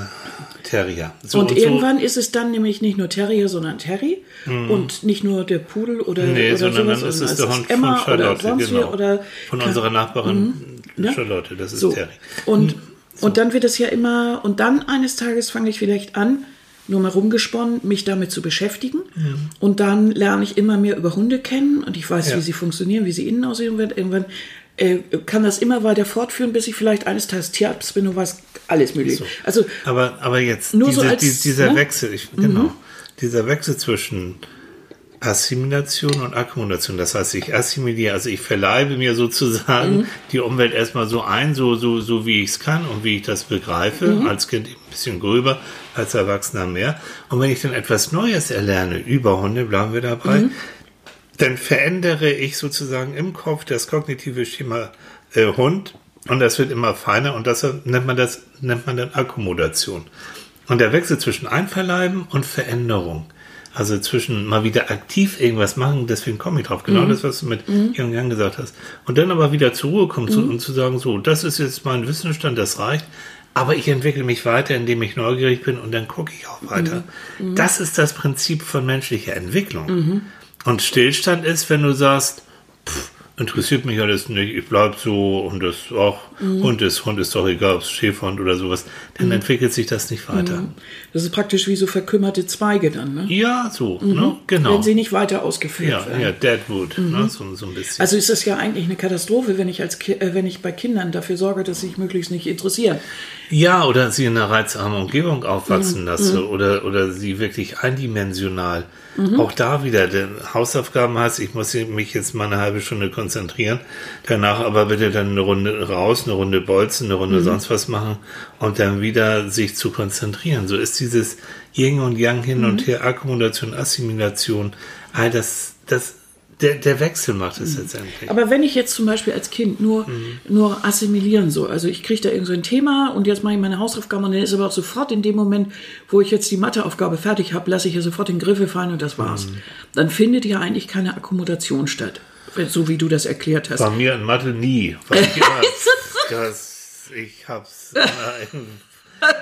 Terrier. So, und, so- irgendwann ist es dann nämlich nicht nur Terrier, sondern Terry und nicht nur der Pudel oder, Mhm. Nee, oder sondern sowas, dann ist es der Hund Emma von Charlotte, oder genau. oder von unserer Nachbarin Ja. Charlotte, das ist so. Terry. Und, und dann wird es ja immer, und dann eines Tages fange ich vielleicht an, nur mal rumgesponnen, mich damit zu beschäftigen. Und dann lerne ich immer mehr über Hunde kennen und ich weiß, Ja. wie sie funktionieren, wie sie innen aussehen. Und irgendwann äh, kann das immer weiter fortführen, bis ich vielleicht eines Tages Tierarzt bin und weiß alles mögliche. So. Also Aber, aber jetzt, Nur diese, so als, die, dieser ne? Mhm. Wechsel, ich, genau, dieser Wechsel zwischen Assimilation und Akkumulation. Das heißt, ich assimiliere, also ich verleibe mir sozusagen Mhm. die Umwelt erstmal so ein, so, so, so wie ich es kann und wie ich das begreife. Mhm. Als Kind ein bisschen gröber, als Erwachsener mehr. Und wenn ich dann etwas Neues erlerne über Hunde, bleiben wir dabei, Mhm. dann verändere ich sozusagen im Kopf das kognitive Schema äh, Hund und das wird immer feiner und das nennt man das nennt man dann Akkommodation. Und der Wechsel zwischen Einverleiben und Veränderung. Also zwischen mal wieder aktiv irgendwas machen, deswegen komme ich drauf. Genau das, was du mit Yang Yang gesagt hast. Und dann aber wieder zur Ruhe kommen zu, und zu sagen, so, das ist jetzt mein Wissensstand, das reicht. Aber ich entwickle mich weiter, indem ich neugierig bin und dann gucke ich auch weiter. Das ist das Prinzip von menschlicher Entwicklung. Und Stillstand ist, wenn du sagst, pff, interessiert mich alles nicht, ich bleib so und das auch, Hund ist, Hund ist doch egal, ob es Schäferhund oder sowas, dann entwickelt sich das nicht weiter. Das ist praktisch wie so verkümmerte Zweige dann, ne? Ja, so, ne? genau. wenn sie nicht weiter ausgeführt Ja, werden. ja, Deadwood, ne? so, so ein bisschen. Also ist das ja eigentlich eine Katastrophe, wenn ich als Ki äh, wenn ich bei Kindern dafür sorge, dass sie sich möglichst nicht interessieren. Ja, oder sie in einer reizarmen Umgebung aufwachsen lasse oder, oder sie wirklich eindimensional. Auch da wieder, denn Hausaufgaben heißt, ich muss mich jetzt mal eine halbe Stunde konzentrieren, danach aber bitte dann eine Runde raus, eine Runde bolzen, eine Runde sonst was machen und dann wieder sich zu konzentrieren. So ist dieses Yin und Yang hin und her, Akkumulation, Assimilation, all das, das, der, der Wechsel macht es letztendlich. Aber wenn ich jetzt zum Beispiel als Kind nur, nur assimilieren so, also ich kriege da irgend so ein Thema und jetzt mache ich meine Hausaufgaben und dann ist aber auch sofort in dem Moment, wo ich jetzt die Matheaufgabe fertig habe, lasse ich ja sofort den Griffe fallen und das war's. Dann findet ja eigentlich keine Akkommodation statt, so wie du das erklärt hast. Bei mir in Mathe nie. Weil ich, immer, das, ich hab's. Nein,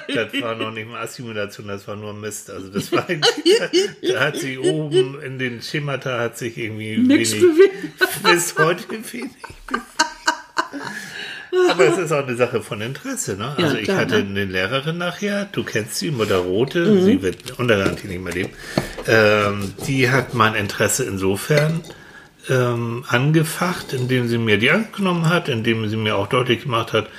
das war noch nicht mal Assimilation, das war nur Mist. Also das war da hat sich oben in den Schemata hat sich irgendwie Nix wenig, bewegt. bis heute wenig bewegt. Aber es ist auch eine Sache von Interesse. Ne? Ja, Also ich klar, hatte ne? eine Lehrerin nachher, du kennst sie, Mutter Rote, Mhm. sie wird untergarantie nicht mehr leben. Ähm, die hat mein Interesse insofern ähm, angefacht, indem sie mir die Angst genommen hat, indem sie mir auch deutlich gemacht hat, äh,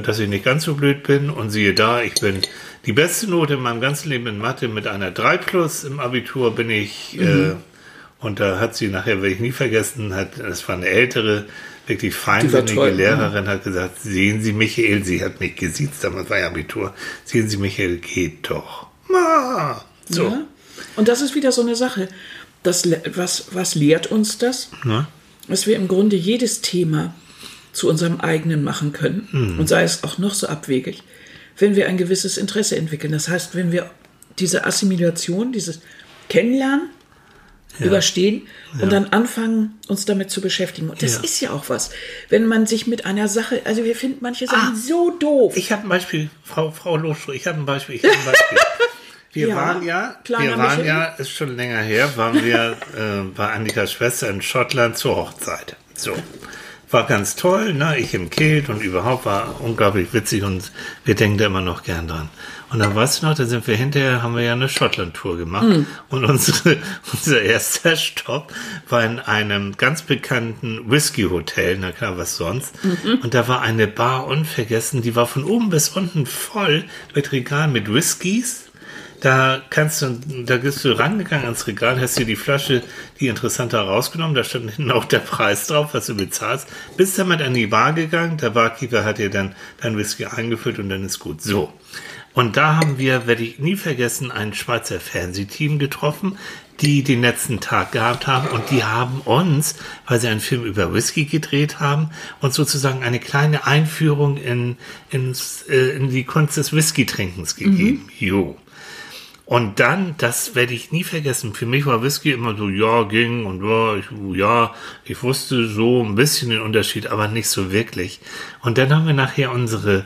dass ich nicht ganz so blöd bin. Und siehe da, ich bin die beste Note in meinem ganzen Leben in Mathe mit einer 3 plus im Abitur bin ich. Äh, und da hat sie nachher, werde ich nie vergessen, hat, das war eine ältere, wirklich feinsinnige? Lehrerin, hat gesagt, sehen Sie Michael, sie hat mich gesiezt, damals war ja Abitur, sehen Sie Michael, geht doch. Ma. So. Ja? Und das ist wieder so eine Sache. Das, was, was lehrt uns das? Ne? Dass wir im Grunde jedes Thema zu unserem eigenen machen können. Und sei es auch noch so abwegig. wenn wir ein gewisses Interesse entwickeln. Das heißt, wenn wir diese Assimilation, dieses Kennenlernen überstehen und dann anfangen, uns damit zu beschäftigen. Und das Ja. ist ja auch was. Wenn man sich mit einer Sache, also wir finden manche Sachen so doof. Ich habe ein Beispiel, Frau, Frau Loschro, ich habe ein Beispiel, ich habe ein Beispiel. Wir Ja, waren ja, wir waren Michael. ja, ist schon länger her, waren wir äh, bei Annikas Schwester in Schottland zur Hochzeit. So. War ganz toll, ne? Ich im Kilt und überhaupt war unglaublich witzig und wir denken da immer noch gern dran. Und dann weißt du noch, da sind wir hinterher, haben wir ja eine Schottland-Tour gemacht. Hm. Und unsere, unser erster Stopp war in einem ganz bekannten Whisky-Hotel, na klar, was sonst. Mhm. Und da war eine Bar unvergessen, die war von oben bis unten voll mit Regalen mit Whiskys. Da kannst du, da bist du rangegangen ans Regal, hast dir die Flasche, die interessanter rausgenommen, da stand hinten auch der Preis drauf, was du bezahlst, bist damit an die Bar gegangen, der Barkeeper hat dir dann dein Whisky eingefüllt und dann ist gut. So. Und da haben wir, werde ich nie vergessen, ein Schweizer Fernsehteam getroffen, die den letzten Tag gehabt haben und die haben uns, weil sie einen Film über Whisky gedreht haben, uns sozusagen eine kleine Einführung in, ins, äh, in die Kunst des Whisky-Trinkens gegeben. Jo. Und dann, das werde ich nie vergessen, für mich war Whisky immer so, ja, ging und ja, ich, ja, ich wusste so ein bisschen den Unterschied, aber nicht so wirklich. Und dann haben wir nachher unsere,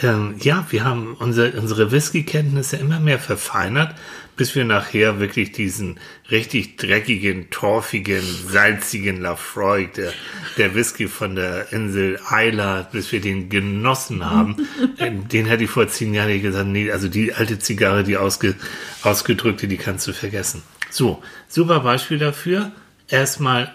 ähm, ja, wir haben unsere, unsere Whisky-Kenntnisse immer mehr verfeinert, bis wir nachher wirklich diesen richtig dreckigen, torfigen, salzigen Lafroy, der, der Whisky von der Insel Isla, bis wir den genossen haben. Äh, den hätte ich vor zehn Jahren gesagt, nee, also die alte Zigarre, die ausge, ausgedrückte, die kannst du vergessen. So, super Beispiel dafür. Erstmal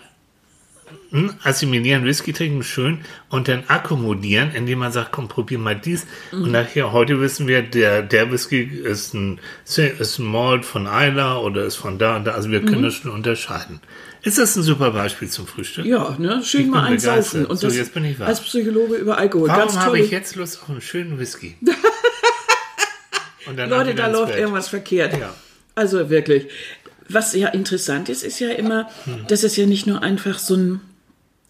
assimilieren, Whisky trinken, schön, und dann akkommodieren, indem man sagt, komm, probier mal dies. Und nachher, heute wissen wir, der, der Whisky ist ein, ist ein Malt von Isla oder ist von da und da, also wir können das schon unterscheiden. Ist das ein super Beispiel zum Frühstück? ja, ne? Schön mal einsaufen. Und So, das jetzt bin ich wach. als Psychologe über Alkohol. Warum habe ich jetzt Lust auf einen schönen Whisky? Leute, da läuft Bett. irgendwas verkehrt. Ja. Also wirklich. Was ja interessant ist, ist ja immer, Hm. dass es ja nicht nur einfach so ein,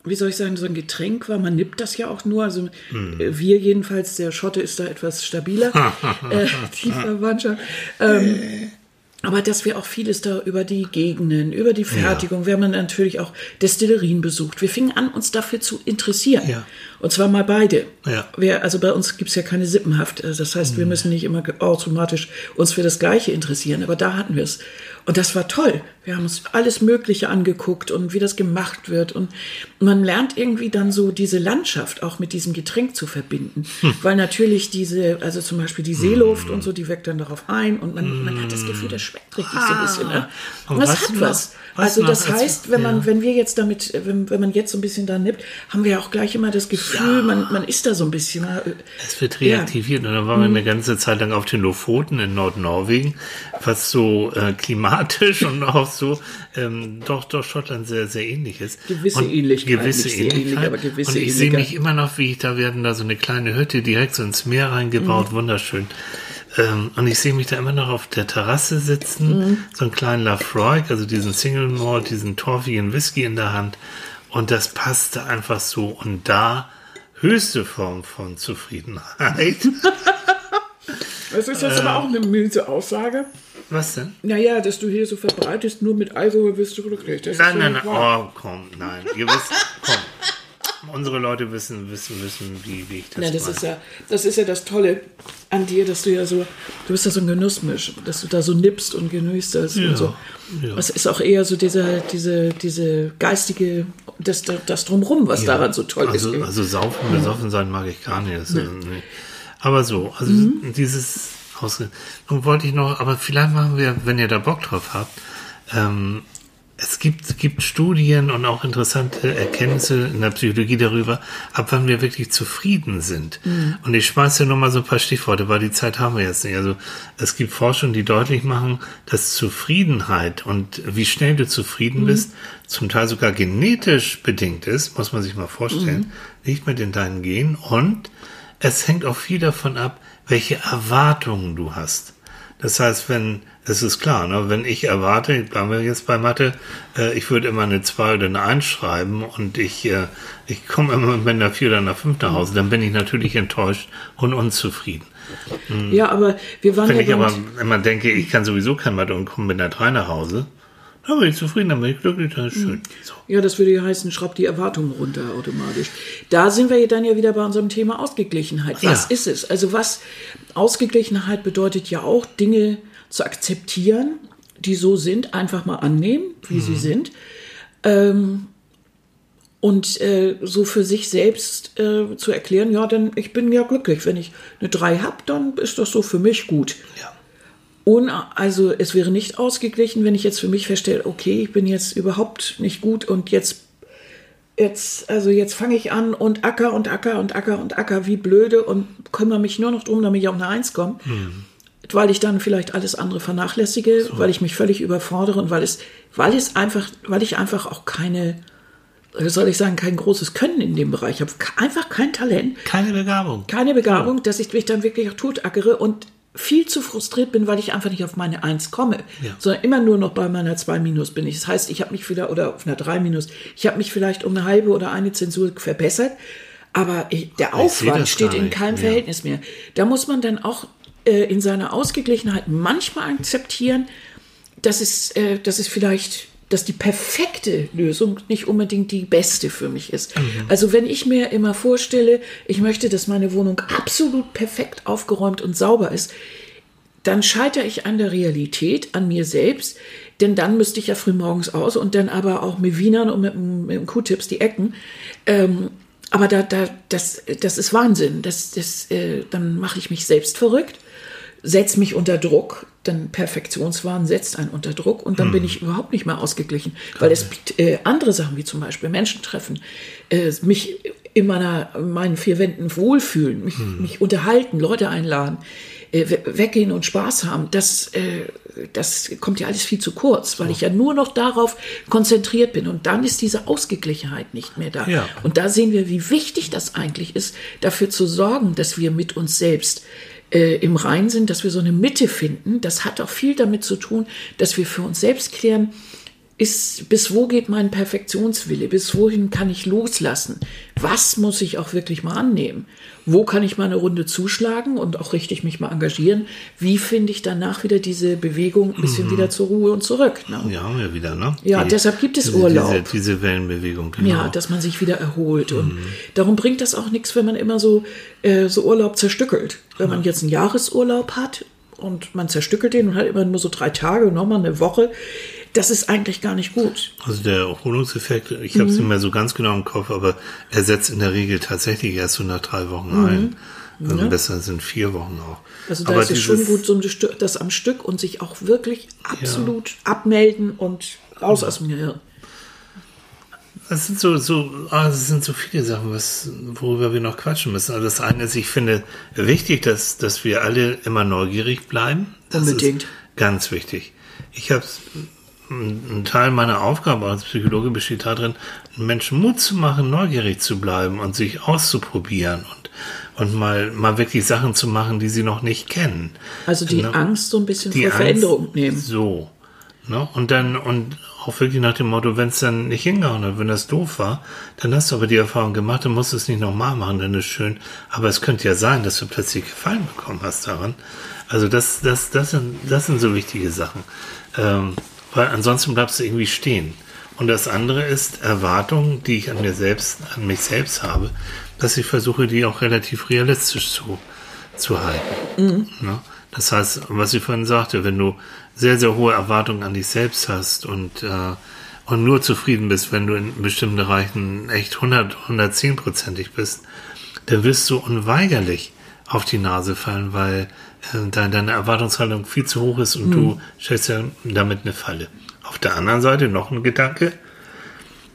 wie soll ich sagen, so ein Getränk war. Man nippt das ja auch nur. Also Hm. äh, wir jedenfalls, der Schotte ist da etwas stabiler, äh, die Verwandtschaft. Ähm, aber dass wir auch vieles da über die Gegenden, über die Fertigung, wir haben dann natürlich auch Destillerien besucht. Wir fingen an, uns dafür zu interessieren. Ja. Und zwar mal beide. Ja. Wir, also bei uns gibt's ja keine Sippenhaft. Also Das heißt, wir müssen nicht immer automatisch uns für das Gleiche interessieren. Aber da hatten wir es. Und das war toll. Wir haben uns alles Mögliche angeguckt und wie das gemacht wird. Und man lernt irgendwie dann so diese Landschaft auch mit diesem Getränk zu verbinden. Weil natürlich diese, also zum Beispiel die Seeluft und so, die wirkt dann darauf ein. Und man, man hat das Gefühl, das schmeckt richtig so ein bisschen. Ne? Und Und das hat was. was Also das als- heißt, wenn man, ja. wenn wir jetzt damit, wenn, wenn man jetzt so ein bisschen da nippt, haben wir auch gleich immer das Gefühl, man, man ist da so ein bisschen. Es wird reaktiviert und dann waren wir eine ganze Zeit lang auf den Lofoten in Nordnorwegen, was so äh, klimatisch und auch so ähm, doch doch Schottland sehr sehr ähnlich ist. Gewisse und Ähnlichkeit, gewisse sehr ähnlich, Ähnlichkeit. aber gewisse und ich sehe Ähnlichkeit. mich immer noch, wie ich da werden da so eine kleine Hütte direkt so ins Meer Mhm. reingebaut, wunderschön. Ähm, und ich sehe mich da immer noch auf der Terrasse sitzen, Mhm. so einen kleinen Lafroy, also diesen Single Malt, diesen torfigen Whisky in der Hand. Und das passte einfach so. Und da höchste Form von Zufriedenheit. Das ist jetzt aber auch eine miese Aussage. Was denn? Naja, dass du hier so verbreitest, nur mit Alkohol wirst du glücklich. Das Nein, nein, nein. Oh, komm, nein. Ihr wisst, komm. Unsere Leute wissen, wissen, wissen, wie, wie ich das Ja, das meine. ist ja, das ist ja das Tolle an dir, dass du ja so, du bist ja so ein Genussmisch, dass du da so nippst und genießt das Ja, und so. ja. Das ist auch eher so diese, diese, diese geistige, das, das drumrum, was daran so toll also, ist. Also saufen, besoffen sein mag ich gar nicht. Nee. Aber so, also Mhm. dieses Ausge Nun wollte ich noch, aber vielleicht machen wir, wenn ihr da Bock drauf habt, ähm, es gibt, gibt Studien und auch interessante Erkenntnisse in der Psychologie darüber, ab wann wir wirklich zufrieden sind. Mhm. Und ich schmeiße nur mal so ein paar Stichworte, weil die Zeit haben wir jetzt nicht. Also es gibt Forschungen, die deutlich machen, dass Zufriedenheit und wie schnell du zufrieden bist, zum Teil sogar genetisch bedingt ist, muss man sich mal vorstellen, nicht mit in deinen Genen. Und es hängt auch viel davon ab, welche Erwartungen du hast. Das heißt, wenn, es ist klar, ne, wenn ich erwarte, bleiben wir jetzt bei Mathe, äh, ich würde immer eine 2 oder eine 1 schreiben und ich, äh, ich komme immer mit einer 4 oder einer 5 nach Hause, dann bin ich natürlich enttäuscht und unzufrieden. Ja, aber wir waren Wenn ja ich aber immer denke, ich kann sowieso kein Mathe und komme mit einer 3 nach Hause, dann bin ich zufrieden, ich glücklich, das ist schön. So. Ja, das würde ja heißen, schraubt die Erwartungen runter automatisch. Da sind wir dann ja wieder bei unserem Thema Ausgeglichenheit. Was Ja. ist es? Also was Ausgeglichenheit bedeutet ja auch, Dinge zu akzeptieren, die so sind, einfach mal annehmen, wie sie sind. Ähm, und äh, so für sich selbst äh, zu erklären, ja, denn ich bin ja glücklich. Wenn ich eine 3 habe, dann ist das so für mich gut. Ja. Un, also es wäre nicht ausgeglichen, wenn ich jetzt für mich feststelle, okay, ich bin jetzt überhaupt nicht gut und jetzt, jetzt, also jetzt fange ich an und acker und acker und acker und acker wie blöde und kümmere mich nur noch drum, damit ich auf eine Eins komme. Weil ich dann vielleicht alles andere vernachlässige, weil ich mich völlig überfordere und weil es, weil es einfach, weil ich einfach auch keine, soll ich sagen, kein großes Können in dem Bereich habe. Einfach kein Talent Keine Begabung. keine Begabung, dass ich mich dann wirklich auch totackere und viel zu frustriert bin, weil ich einfach nicht auf meine Eins komme, Ja. sondern immer nur noch bei meiner 2 minus bin ich. Das heißt, ich habe mich wieder, oder auf einer 3 minus, ich habe mich vielleicht um eine halbe oder eine Zensur verbessert, aber ich, der Aufwand steht in keinem Ja. Verhältnis mehr. Da muss man dann auch äh, in seiner Ausgeglichenheit manchmal akzeptieren, dass es, äh, dass es vielleicht, dass die perfekte Lösung nicht unbedingt die beste für mich ist. Also wenn ich mir immer vorstelle, ich möchte, dass meine Wohnung absolut perfekt aufgeräumt und sauber ist, dann scheitere ich an der Realität, an mir selbst, denn dann müsste ich ja früh morgens aus und dann aber auch mit Wienern und mit, mit dem Q-Tips die Ecken. Ähm, aber da, da, das, das ist Wahnsinn. Das, das, äh, dann mache ich mich selbst verrückt, setze mich unter Druck, dann Perfektionswahn setzt einen unter Druck und dann bin ich überhaupt nicht mehr ausgeglichen, weil es äh, andere Sachen wie zum Beispiel Menschen treffen, äh, mich in meiner, in meinen vier Wänden wohlfühlen, mich, mich unterhalten, Leute einladen, äh, we- weggehen und Spaß haben, das, äh, das kommt ja alles viel zu kurz, weil ich ja nur noch darauf konzentriert bin. Und dann ist diese Ausgeglichenheit nicht mehr da. Ja. Und da sehen wir, wie wichtig das eigentlich ist, dafür zu sorgen, dass wir mit uns selbst äh, im Rein sind, dass wir so eine Mitte finden. Das hat auch viel damit zu tun, dass wir für uns selbst klären, ist, bis wo geht mein Perfektionswille? Bis wohin kann ich loslassen? Was muss ich auch wirklich mal annehmen? Wo kann ich mal eine Runde zuschlagen und auch richtig mich mal engagieren? Wie finde ich danach wieder diese Bewegung ein bisschen wieder zur Ruhe und zurück? Ne? Ja, haben wir wieder, ne? Ja, deshalb gibt es diese, Urlaub. Diese, diese Wellenbewegung, genau. Ja, dass man sich wieder erholt. Und darum bringt das auch nichts, wenn man immer so, äh, so Urlaub zerstückelt. Wenn man jetzt einen Jahresurlaub hat und man zerstückelt den und hat immer nur so drei Tage und nochmal eine Woche, das ist eigentlich gar nicht gut. Also der Erholungseffekt, ich habe Mhm. es nicht mehr so ganz genau im Kopf, aber er setzt in der Regel tatsächlich erst so nach drei Wochen ein. Also Besser sind vier Wochen auch. Mhm. Also da aber ist es schon gut, so ein Stück- das am Stück und sich auch wirklich absolut abmelden und raus aus dem Gehirn. Das sind so, so, ah, das sind so viele Sachen, was, worüber wir noch quatschen müssen. Also das eine ist, ich finde wichtig, dass, dass wir alle immer neugierig bleiben. Das Unbedingt. ist ganz wichtig. Ich habe ein Teil meiner Aufgabe als Psychologe besteht darin, Menschen Mut zu machen, neugierig zu bleiben und sich auszuprobieren und, und mal, mal wirklich Sachen zu machen, die sie noch nicht kennen. Also die Ne? Angst so ein bisschen vor Angst- Veränderung nehmen. So. Ne? Und dann, und auch wirklich nach dem Motto, wenn es dann nicht hingehauen hat, wenn das doof war, dann hast du aber die Erfahrung gemacht, dann musst es nicht nochmal machen, dann ist schön. Aber es könnte ja sein, dass du plötzlich Gefallen bekommen hast daran. Also das, das, das sind, das sind so wichtige Sachen. Ähm, weil ansonsten bleibst du irgendwie stehen. Und das andere ist Erwartungen, die ich an mir selbst, an mich selbst habe, dass ich versuche, die auch relativ realistisch zu, zu halten. Ne? Das heißt, was ich vorhin sagte, wenn du sehr, sehr hohe Erwartungen an dich selbst hast und, äh, und nur zufrieden bist, wenn du in bestimmten Bereichen echt 100, 110-prozentig bist, dann wirst du unweigerlich auf die Nase fallen, weil deine, deine Erwartungshaltung viel zu hoch ist und du stellst ja damit eine Falle. Auf der anderen Seite noch ein Gedanke.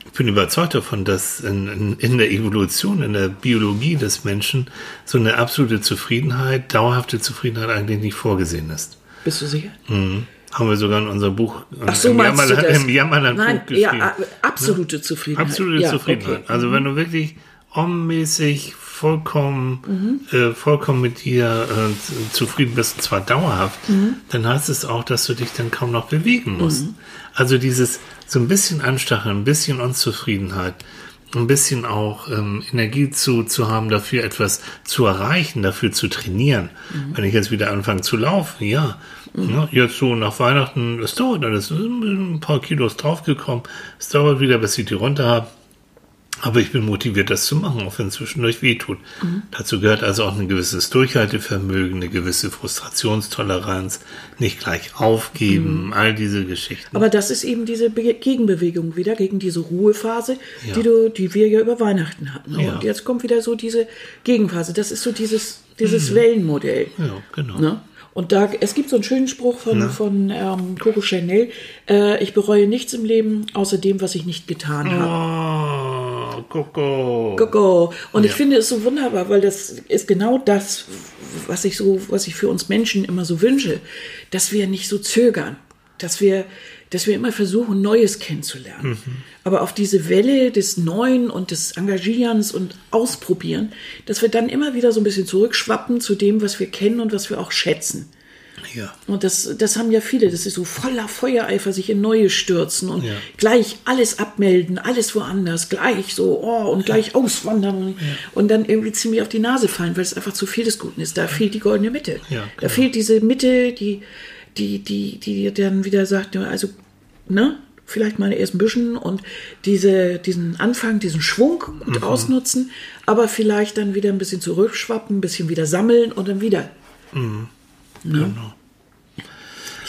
Ich bin überzeugt davon, dass in, in, in der Evolution, in der Biologie des Menschen so eine absolute Zufriedenheit, dauerhafte Zufriedenheit eigentlich nicht vorgesehen ist. Bist du sicher? Mhm. Haben wir sogar in unserem Buch, Ach so, im meinst du Jammerland, das? im Jammerland Nein, Buch geschrieben. ja, a- absolute Zufriedenheit. Absolute ja, Zufriedenheit. okay. Also wenn du wirklich ommäßig vollkommen, äh, vollkommen mit dir äh, zufrieden bist, und zwar dauerhaft, dann heißt es auch, dass du dich dann kaum noch bewegen musst. Also dieses so ein bisschen Anstacheln, ein bisschen Unzufriedenheit, ein bisschen auch ähm, Energie zu, zu haben, dafür etwas zu erreichen, dafür zu trainieren. Mhm. Wenn ich jetzt wieder anfange zu laufen, ja, ja, jetzt so nach Weihnachten, es dauert alles, ein paar Kilos draufgekommen, es dauert wieder, bis ich die runter habe. Aber ich bin motiviert, das zu machen, auch wenn es zwischendurch wehtut. Mhm. Dazu gehört also auch ein gewisses Durchhaltevermögen, eine gewisse Frustrationstoleranz, nicht gleich aufgeben, Mhm. all diese Geschichten. Aber das ist eben diese Be Gegenbewegung wieder gegen diese Ruhephase, Ja. die du, die wir ja über Weihnachten hatten. Ja. Und jetzt kommt wieder so diese Gegenphase. Das ist so dieses, dieses Wellenmodell. ja, genau. Ne? Und da, es gibt so einen schönen Spruch von, von ähm, Coco Chanel, äh, ich bereue nichts im Leben, außer dem, was ich nicht getan habe. Coco. Coco. Und ich Ja. finde es so wunderbar, weil das ist genau das, was ich so, was ich für uns Menschen immer so wünsche, dass wir nicht so zögern, dass wir, dass wir immer versuchen, Neues kennenzulernen. Aber auf diese Welle des Neuen und des Engagierens und Ausprobieren, dass wir dann immer wieder so ein bisschen zurückschwappen zu dem, was wir kennen und was wir auch schätzen. Ja. Und das, das haben ja viele, das ist so voller Feuereifer, sich in Neue stürzen und Ja. gleich alles abmelden, alles woanders, gleich so, oh, und gleich auswandern und, dann irgendwie ziemlich auf die Nase fallen, weil es einfach zu viel des Guten ist. Da fehlt die goldene Mitte. Ja, Da genau. fehlt diese Mitte, die, die, die, die dann wieder sagt, ja, also, ne, vielleicht mal erst ein bisschen und diese, diesen Anfang, diesen Schwung gut Mhm. ausnutzen, aber vielleicht dann wieder ein bisschen zurückschwappen, ein bisschen wieder sammeln und dann wieder. Genau.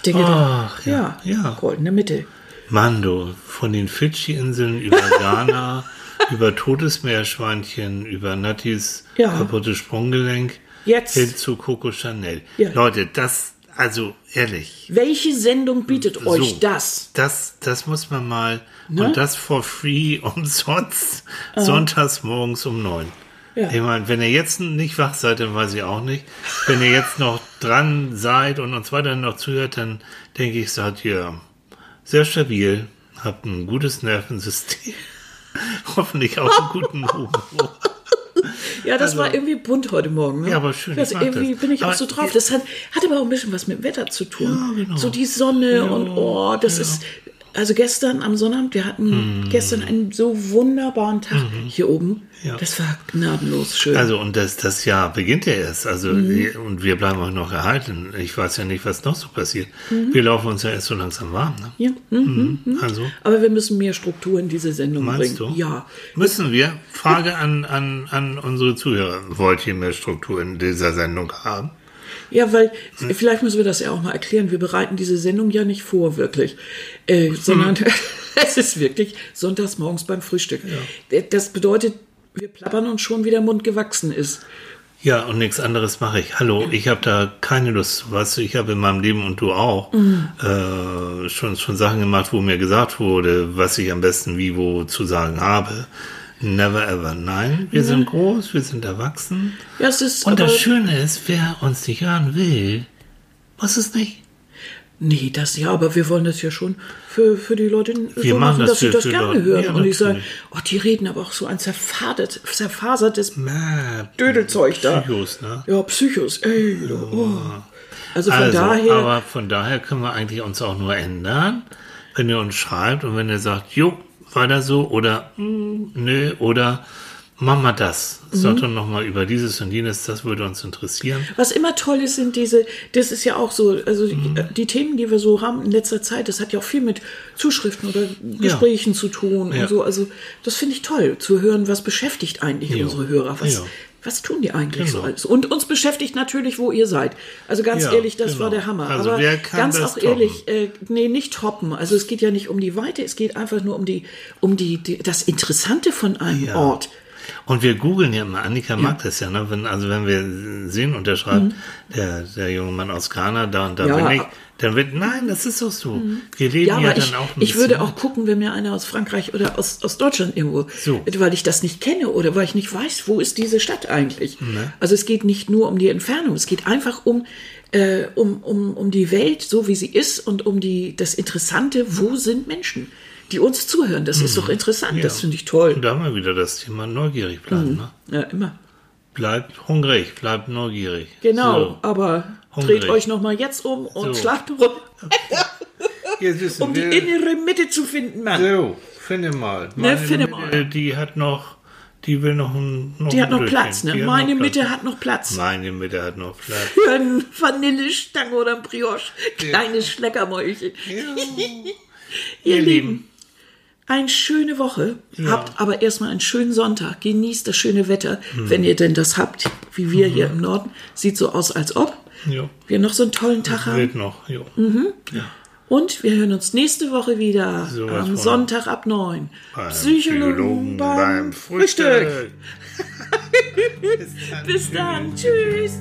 Denke, Ach, ja, ja, ja. goldene Mitte. Mando, von den Fidschi-Inseln über Ghana, über Todesmeerschweinchen, über Nattis Ja. kaputtes Sprunggelenk, Jetzt. hin zu Coco Chanel. Ja. Leute, das, also ehrlich, Welche Sendung bietet euch so, das? Das, das muss man mal, Ne? und das for free, umsonst, sonntags morgens um neun. Ja. Ich meine, wenn ihr jetzt nicht wach seid, dann weiß ich auch nicht. Wenn ihr jetzt noch dran seid und uns weiterhin noch zuhört, dann denke ich, seid ihr sehr stabil, habt ein gutes Nervensystem, hoffentlich auch einen guten Humor. Ja, das Also- war irgendwie bunt heute Morgen. Ne? Ja, aber schön, mag irgendwie das. bin ich auch Aber so drauf. ja- Das hat, hat aber auch ein bisschen was mit dem Wetter zu tun. Ja, genau. So die Sonne und oh, das ist. Also gestern am Sonnabend, wir hatten gestern einen so wunderbaren Tag hier oben. Ja. Das war gnadenlos schön. Also, und das, das Jahr beginnt ja erst. Also, die- und wir bleiben auch noch erhalten. Ich weiß ja nicht, was noch so passiert. Mhm. Wir laufen uns ja erst so langsam warm. Ne? ja. mhm. Also, Aber wir müssen mehr Struktur in diese Sendung meinst bringen. du? Ja. Müssen wir? Frage an, an, an unsere Zuhörer. Wollt ihr mehr Struktur in dieser Sendung haben? Ja, weil Hm. vielleicht müssen wir das ja auch mal erklären. Wir bereiten diese Sendung ja nicht vor, wirklich, äh, sondern Hm. es ist wirklich sonntags morgens beim Frühstück. Äh, Das bedeutet, wir plappern uns schon, wie der Mund gewachsen ist. Ja, und nichts anderes mache ich. Hallo, ich habe da keine Lust. Weißt du, ich habe in meinem Leben und du auch Mhm. äh, schon, schon Sachen gemacht, wo mir gesagt wurde, was ich am besten wie wo zu sagen habe. Never ever. Nein, wir sind groß, wir sind erwachsen. Ja, es ist Und das Schöne ist, wer uns nicht hören will, muss es nicht. nee, das ja, aber wir wollen das ja schon für, für die Leute Wir so machen das dass sie das gerne Leute. hören. Ja, Und ich sage, oh, die reden aber auch so ein zerfadert, zerfasertes Na, Dödelzeug da. Psychos, ne? Ja, Psychos, ey. Oh. Also von Also, daher, aber von daher können wir eigentlich uns auch nur ändern, wenn ihr uns schreibt und wenn ihr sagt, jo, weiter so oder mm, nö oder mach mal das. Doch noch mal über dieses und jenes, das würde uns interessieren. Was immer toll ist, sind diese, das ist ja auch so, also Mhm. die, die Themen, die wir so haben in letzter Zeit, das hat ja auch viel mit Zuschriften oder Gesprächen zu tun Ja. und so. Also das finde ich toll, zu hören, was beschäftigt eigentlich Ja. unsere Hörer. Was, Ja. Was tun die eigentlich so Genau. alles? Und uns beschäftigt natürlich, wo ihr seid. Also ganz Ja, ehrlich, das genau. war der Hammer. Also Aber wer kann ganz auch toppen? ehrlich, äh, nee, nicht toppen. Also es geht ja nicht um die Weite, es geht einfach nur um die, um die, die das Interessante von einem Ja. Ort. Und wir googeln ja immer, Annika mag das ja, ne? Wenn, also wenn wir sehen und der schreibt, der, der junge Mann aus Ghana, da und da Mhm. Ja. Mhm. bin ich, dann wird, nein, das ist doch so. Wir leben Ja, ja, dann ich, auch ein ich würde auch gucken, wenn mir einer aus Frankreich oder aus, aus Deutschland irgendwo, So. weil ich das nicht kenne oder weil ich nicht weiß, wo ist diese Stadt eigentlich. Ne. Also es geht nicht nur um die Entfernung, es geht einfach um, äh, um, um, um die Welt, so wie sie ist und um die, das Interessante, wo sind Menschen, die uns zuhören. Das ist doch interessant, das Mhm. Ja. finde ich toll. Und da haben wir wieder das Thema neugierig bleiben. Ne? Ja, immer. Bleibt hungrig, bleibt neugierig. Genau, So. aber Hungrig. dreht euch nochmal jetzt um und So. schlagt rum, um die innere Mitte zu finden, Mann. So, finde mal. Ne, finde Mitte, mal. Die hat noch, die will noch ein noch Die hat noch. Platz, ne? Meine Mitte Platz. hat noch Platz. Meine Mitte hat noch Platz. Für eine Vanillestange oder ein Brioche. Kleines Schleckermäulchen. Ihr Lieben, eine schöne Woche. Habt aber erstmal einen schönen Sonntag. Genießt das schöne Wetter, Mhm. wenn ihr denn das habt, wie wir hier im Norden. Sieht so aus, als ob Jo. wir noch so einen tollen Tag haben. Wird noch, jo. Und wir hören uns nächste Woche wieder Sowas am. Sonntag ab 9. Beim Psychologen beim Frühstück. Bis dann. Tschüss.